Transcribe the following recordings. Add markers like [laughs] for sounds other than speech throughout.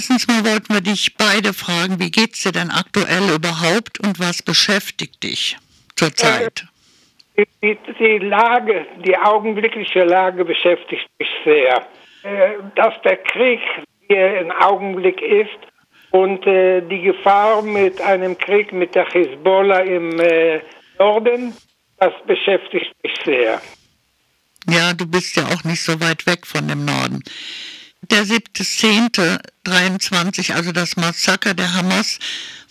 Erstens mal wollten wir dich beide fragen, wie geht's dir denn aktuell überhaupt und was beschäftigt dich zurzeit? Die, die, die Lage, die augenblickliche Lage beschäftigt mich sehr. Äh, dass der Krieg hier im Augenblick ist und äh, die Gefahr mit einem Krieg mit der Hisbollah im äh, Norden, das beschäftigt mich sehr. Ja, du bist ja auch nicht so weit weg von dem Norden. Der 7.10.23, also das Massaker der Hamas,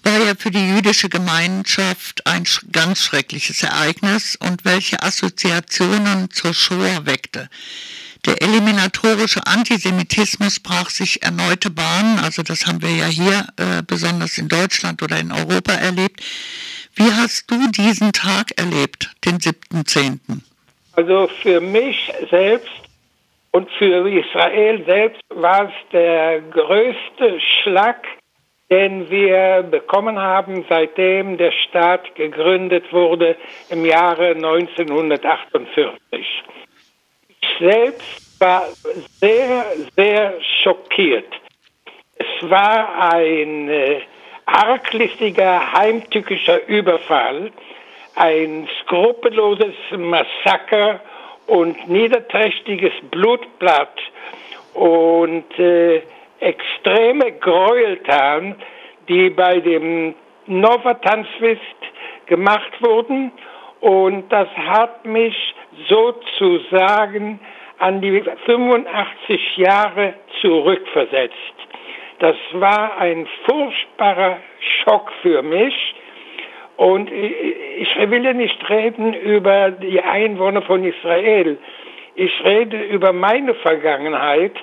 war ja für die jüdische Gemeinschaft ein ganz schreckliches Ereignis und welche Assoziationen zur Shoah weckte. Der eliminatorische Antisemitismus brach sich erneute Bahnen, also das haben wir ja hier äh, besonders in Deutschland oder in Europa erlebt. Wie hast du diesen Tag erlebt, den 7.10.? Also für mich selbst und für Israel selbst war es der größte Schlag, den wir bekommen haben, seitdem der Staat gegründet wurde im Jahre 1948. Ich selbst war sehr, sehr schockiert. Es war ein äh, arglistiger, heimtückischer Überfall, ein skrupelloses Massaker und niederträchtiges Blutblatt und äh, extreme Gräueltaten, die bei dem Nova-Tanzfest gemacht wurden. Und das hat mich sozusagen an die 85 Jahre zurückversetzt. Das war ein furchtbarer Schock für mich. Und ich will ja nicht reden über die Einwohner von Israel. Ich rede über meine Vergangenheit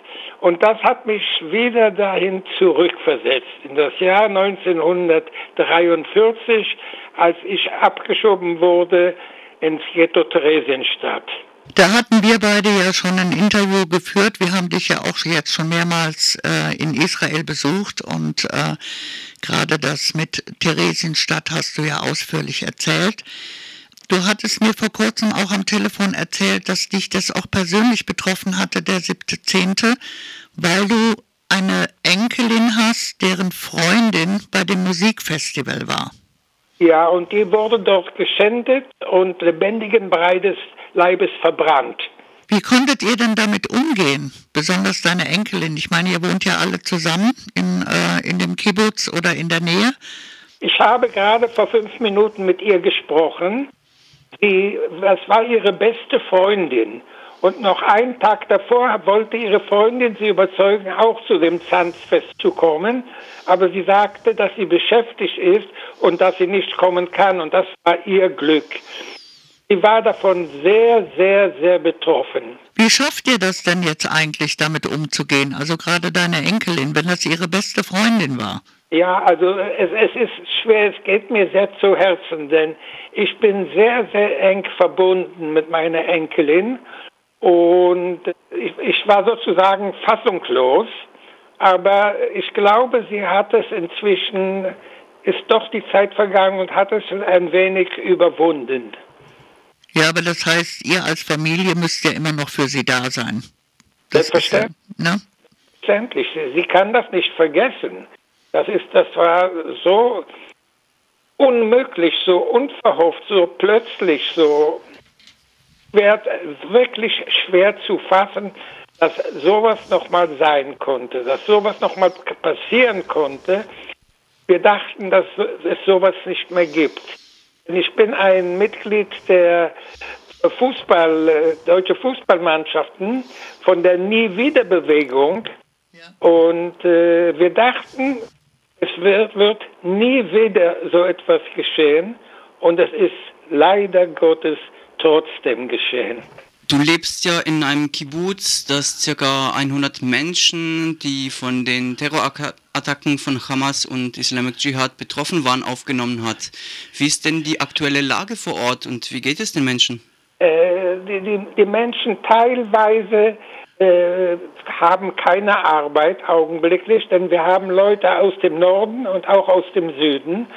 und das hat mich wieder dahin zurückversetzt, in das Jahr 1943, als ich abgeschoben wurde ins Ghetto Theresienstadt. Da hatten wir beide ja schon ein Interview geführt. Wir haben dich ja auch jetzt schon mehrmals äh, in Israel besucht und äh, gerade das mit Theresienstadt hast du ja ausführlich erzählt. Du hattest mir vor kurzem auch am Telefon erzählt, dass dich das auch persönlich betroffen hatte, der siebte Zehnte, weil du eine Enkelin hast, deren Freundin bei dem Musikfestival war. Ja, und die wurde dort geschändet und lebendigen Breites Leibes verbrannt. Wie konntet ihr denn damit umgehen? Besonders deine Enkelin. Ich meine, ihr wohnt ja alle zusammen in, äh, in dem Kibbutz oder in der Nähe. Ich habe gerade vor fünf Minuten mit ihr gesprochen. Sie, das war ihre beste Freundin. Und noch einen Tag davor wollte ihre Freundin sie überzeugen, auch zu dem Zanzfest zu kommen. Aber sie sagte, dass sie beschäftigt ist und dass sie nicht kommen kann. Und das war ihr Glück. Sie war davon sehr, sehr, sehr betroffen. Wie schafft ihr das denn jetzt eigentlich, damit umzugehen? Also gerade deine Enkelin, wenn das ihre beste Freundin war. Ja, also es, es ist schwer, es geht mir sehr zu Herzen, denn ich bin sehr, sehr eng verbunden mit meiner Enkelin und ich, ich war sozusagen fassungslos, aber ich glaube, sie hat es inzwischen, ist doch die Zeit vergangen und hat es ein wenig überwunden. Ja, aber das heißt, ihr als Familie müsst ja immer noch für sie da sein. Das Selbstverständlich. Ja, ne? Selbstverständlich. Sie kann das nicht vergessen. Das ist, das war so unmöglich, so unverhofft, so plötzlich, so schwer, wirklich schwer zu fassen, dass sowas nochmal sein konnte, dass sowas nochmal passieren konnte. Wir dachten, dass es sowas nicht mehr gibt. Ich bin ein Mitglied der Fußball, äh, deutsche Fußballmannschaften von der Nie-Wieder-Bewegung. Ja. Und äh, wir dachten, es wird, wird nie wieder so etwas geschehen. Und es ist leider Gottes trotzdem geschehen. Du lebst ja in einem Kibbutz, das circa 100 Menschen, die von den Terrorattacken von Hamas und Islamic Jihad betroffen waren, aufgenommen hat. Wie ist denn die aktuelle Lage vor Ort und wie geht es den Menschen? Äh, die, die, die, Menschen teilweise äh, haben keine Arbeit augenblicklich, denn wir haben Leute aus dem Norden und auch aus dem Süden.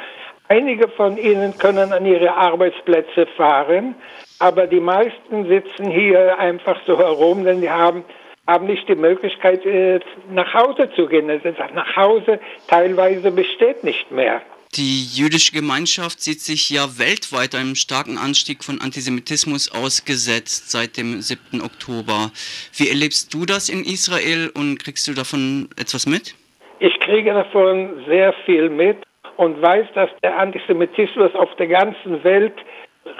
Einige von ihnen können an ihre Arbeitsplätze fahren, aber die meisten sitzen hier einfach so herum, denn die haben haben nicht die Möglichkeit, äh, nach Hause zu gehen. Nach Hause teilweise besteht nicht mehr. Die jüdische Gemeinschaft sieht sich ja weltweit einem starken Anstieg von Antisemitismus ausgesetzt seit dem 7. Oktober. Wie erlebst du das in Israel und kriegst du davon etwas mit? Ich kriege davon sehr viel mit und weiß, dass der Antisemitismus auf der ganzen Welt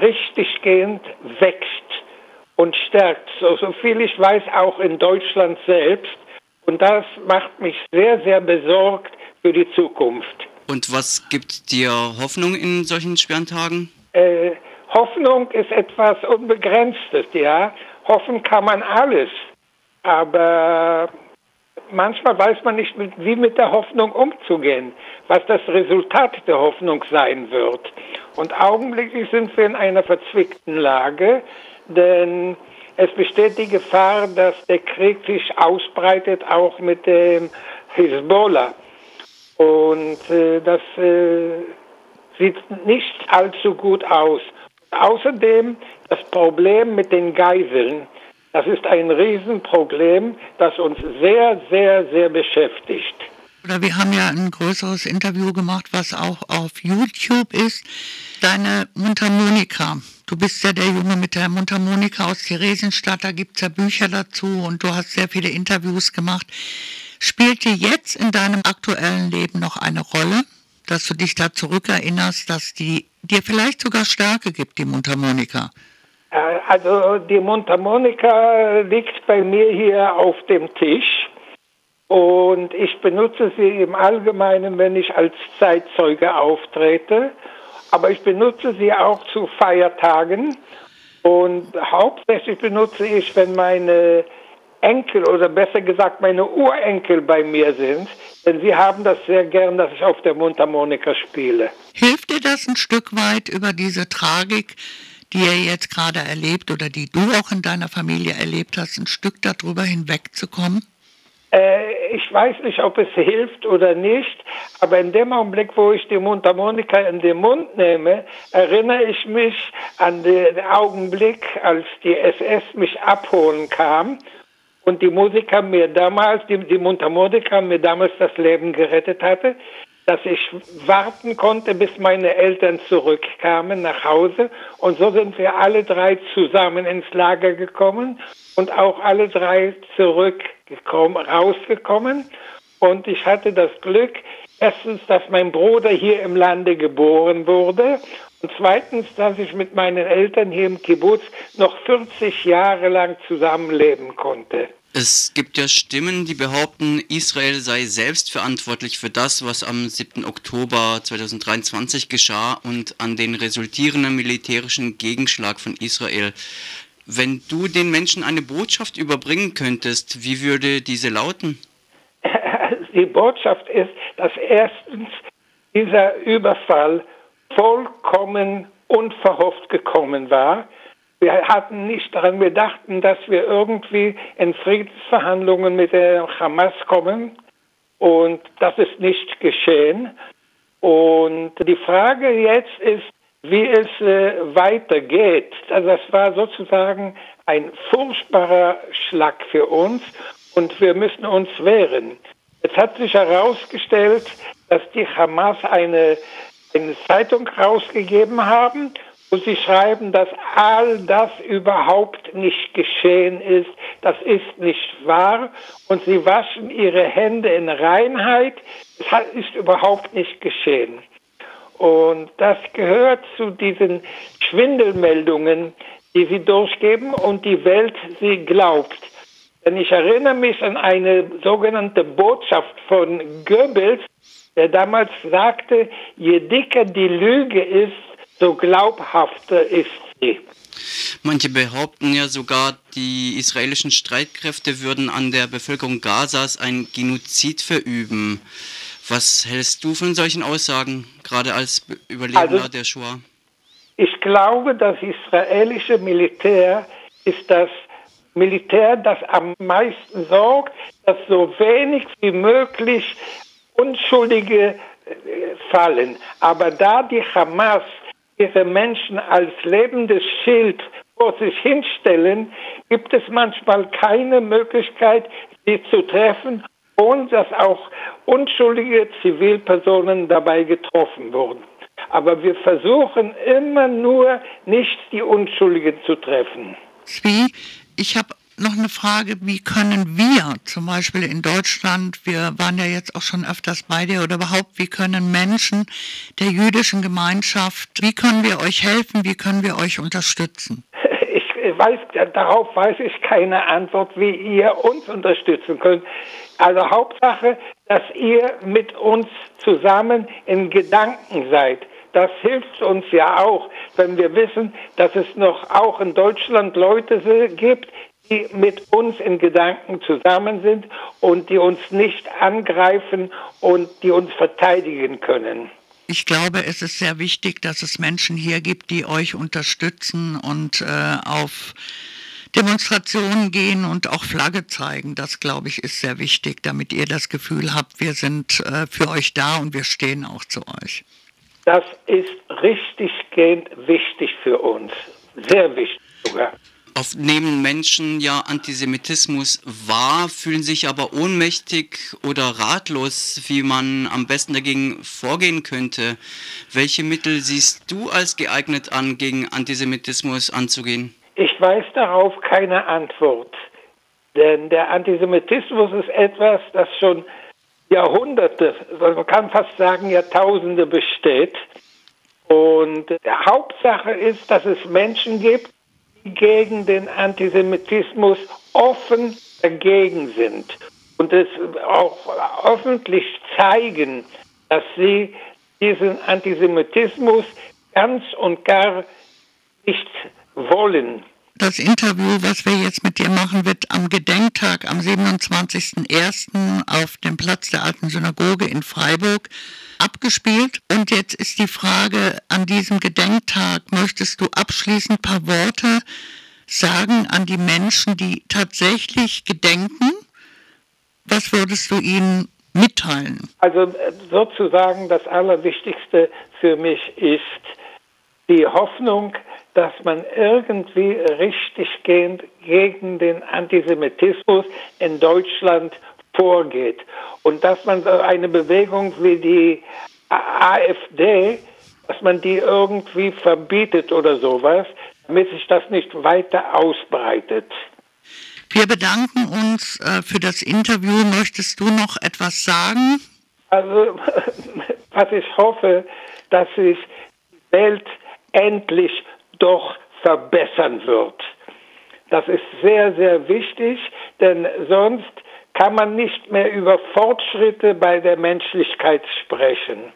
richtiggehend wächst und stärkt. So, so viel ich weiß, auch in Deutschland selbst. Und das macht mich sehr, sehr besorgt für die Zukunft. Und was gibt dir Hoffnung in solchen schweren Tagen? Äh, Hoffnung ist etwas Unbegrenztes, ja. Hoffen kann man alles. Aber manchmal weiß man nicht, wie mit der Hoffnung umzugehen, was das Resultat der Hoffnung sein wird. Und augenblicklich sind wir in einer verzwickten Lage denn es besteht die Gefahr, dass der Krieg sich ausbreitet, auch mit dem Hezbollah. Und äh, das äh, sieht nicht allzu gut aus. Außerdem das Problem mit den Geiseln. Das ist ein Riesenproblem, das uns sehr, sehr, sehr beschäftigt. Oder wir haben ja ein größeres Interview gemacht, was auch auf YouTube ist. Deine Mundharmonika. Du bist ja der Junge mit der Mundharmonika aus Theresienstadt, da gibt es ja Bücher dazu und du hast sehr viele Interviews gemacht. Spielt dir jetzt in deinem aktuellen Leben noch eine Rolle, dass du dich da zurückerinnerst, dass die dir vielleicht sogar Stärke gibt, die Mundharmonika? Äh, also die Mundharmonika liegt bei mir hier auf dem Tisch. Und ich benutze sie im Allgemeinen, wenn ich als Zeitzeuge auftrete. Aber ich benutze sie auch zu Feiertagen. Und hauptsächlich benutze ich, wenn meine Enkel oder besser gesagt meine Urenkel bei mir sind, denn sie haben das sehr gern, dass ich auf der Mundharmonika spiele. Hilft dir das ein Stück weit über diese Tragik, die ihr jetzt gerade erlebt oder die du auch in deiner Familie erlebt hast, ein Stück darüber hinwegzukommen? Äh, ich weiß nicht, ob es hilft oder nicht, aber in dem Augenblick, wo ich die Mundharmonika in den Mund nehme, erinnere ich mich an den Augenblick, als die SS mich abholen kam und die Musiker mir damals, die, die Mundharmonika mir damals das Leben gerettet hatte, dass ich warten konnte, bis meine Eltern zurückkamen nach Hause. Und so sind wir alle drei zusammen ins Lager gekommen und auch alle drei zurückgekommen, rausgekommen. Und ich hatte das Glück, erstens, dass mein Bruder hier im Lande geboren wurde und zweitens, dass ich mit meinen Eltern hier im Kibbutz noch 40 Jahre lang zusammenleben konnte. Es gibt ja Stimmen, die behaupten, Israel sei selbst verantwortlich für das, was am 7. Oktober 2023 geschah und an den resultierenden militärischen Gegenschlag von Israel. Wenn du den Menschen eine Botschaft überbringen könntest, wie würde diese lauten? [laughs] Die Botschaft ist, dass erstens dieser Überfall vollkommen unverhofft gekommen war wir hatten nicht daran, wir dachten, dass wir irgendwie in Friedensverhandlungen mit der Hamas kommen und das ist nicht geschehen. Und die Frage jetzt ist, wie es äh, weitergeht. Also das war sozusagen ein furchtbarer Schlag für uns und wir müssen uns wehren. Es hat sich herausgestellt, dass die Hamas eine, eine Zeitung rausgegeben haben und sie schreiben, dass all das überhaupt nicht geschehen ist. Das ist nicht wahr. Und sie waschen ihre Hände in Reinheit. Das ist überhaupt nicht geschehen. Und das gehört zu diesen Schwindelmeldungen, die sie durchgeben und die Welt sie glaubt. Denn ich erinnere mich an eine sogenannte Botschaft von Goebbels, der damals sagte, je dicker die Lüge ist, so glaubhafter ist sie. Manche behaupten ja sogar, die israelischen Streitkräfte würden an der Bevölkerung Gazas ein Genozid verüben. Was hältst du von solchen Aussagen, gerade als Überlebender also, der Shoah? Ich glaube, das israelische Militär ist das Militär, das am meisten sorgt, dass so wenig wie möglich Unschuldige äh, fallen. Aber da die Hamas diese Menschen als lebendes Schild vor sich hinstellen, gibt es manchmal keine Möglichkeit, sie zu treffen, ohne dass auch unschuldige Zivilpersonen dabei getroffen wurden. Aber wir versuchen immer nur nicht die Unschuldigen zu treffen. Wie? Ich habe noch eine Frage, wie können wir zum Beispiel in Deutschland, wir waren ja jetzt auch schon öfters bei dir, oder überhaupt, wie können Menschen der jüdischen Gemeinschaft, wie können wir euch helfen, wie können wir euch unterstützen? [laughs] Ich weiß, darauf weiß ich keine Antwort, wie ihr uns unterstützen könnt. Also Hauptsache, dass ihr mit uns zusammen in Gedanken seid. Das hilft uns ja auch, wenn wir wissen, dass es noch auch in Deutschland Leute gibt, die mit uns in Gedanken zusammen sind und die uns nicht angreifen und die uns verteidigen können. Ich glaube, es ist sehr wichtig, dass es Menschen hier gibt, die euch unterstützen und äh, auf Demonstrationen gehen und auch Flagge zeigen. Das, glaube ich, ist sehr wichtig, damit ihr das Gefühl habt, wir sind äh, für euch da und wir stehen auch zu euch. Das ist richtiggehend wichtig für uns. Sehr wichtig sogar. Oft nehmen Menschen ja Antisemitismus wahr, fühlen sich aber ohnmächtig oder ratlos, wie man am besten dagegen vorgehen könnte. Welche Mittel siehst du als geeignet an, gegen Antisemitismus anzugehen? Ich weiß darauf keine Antwort. Denn der Antisemitismus ist etwas, das schon Jahrhunderte, man kann fast sagen Jahrtausende besteht. Und die Hauptsache ist, dass es Menschen gibt, gegen den Antisemitismus offen dagegen sind und es auch öffentlich zeigen, dass sie diesen Antisemitismus ganz und gar nicht wollen. Das Interview, was wir jetzt mit dir machen, wird am Gedenktag am 27.01. auf dem Platz der Alten Synagoge in Freiburg abgespielt. Und jetzt ist die Frage an diesem Gedenktag, möchtest du abschließend ein paar Worte sagen an die Menschen, die tatsächlich gedenken? Was würdest du ihnen mitteilen? Also äh, sozusagen das Allerwichtigste für mich ist die Hoffnung, dass man irgendwie richtiggehend gegen den Antisemitismus in Deutschland vorgeht. Und dass man eine Bewegung wie die AfD, dass man die irgendwie verbietet oder sowas, damit sich das nicht weiter ausbreitet. Wir bedanken uns äh, für das Interview. Möchtest du noch etwas sagen? Also, [laughs] was ich hoffe, dass sich die Welt endlich doch verbessern wird. Das ist sehr, sehr wichtig, denn sonst kann man nicht mehr über Fortschritte bei der Menschlichkeit sprechen.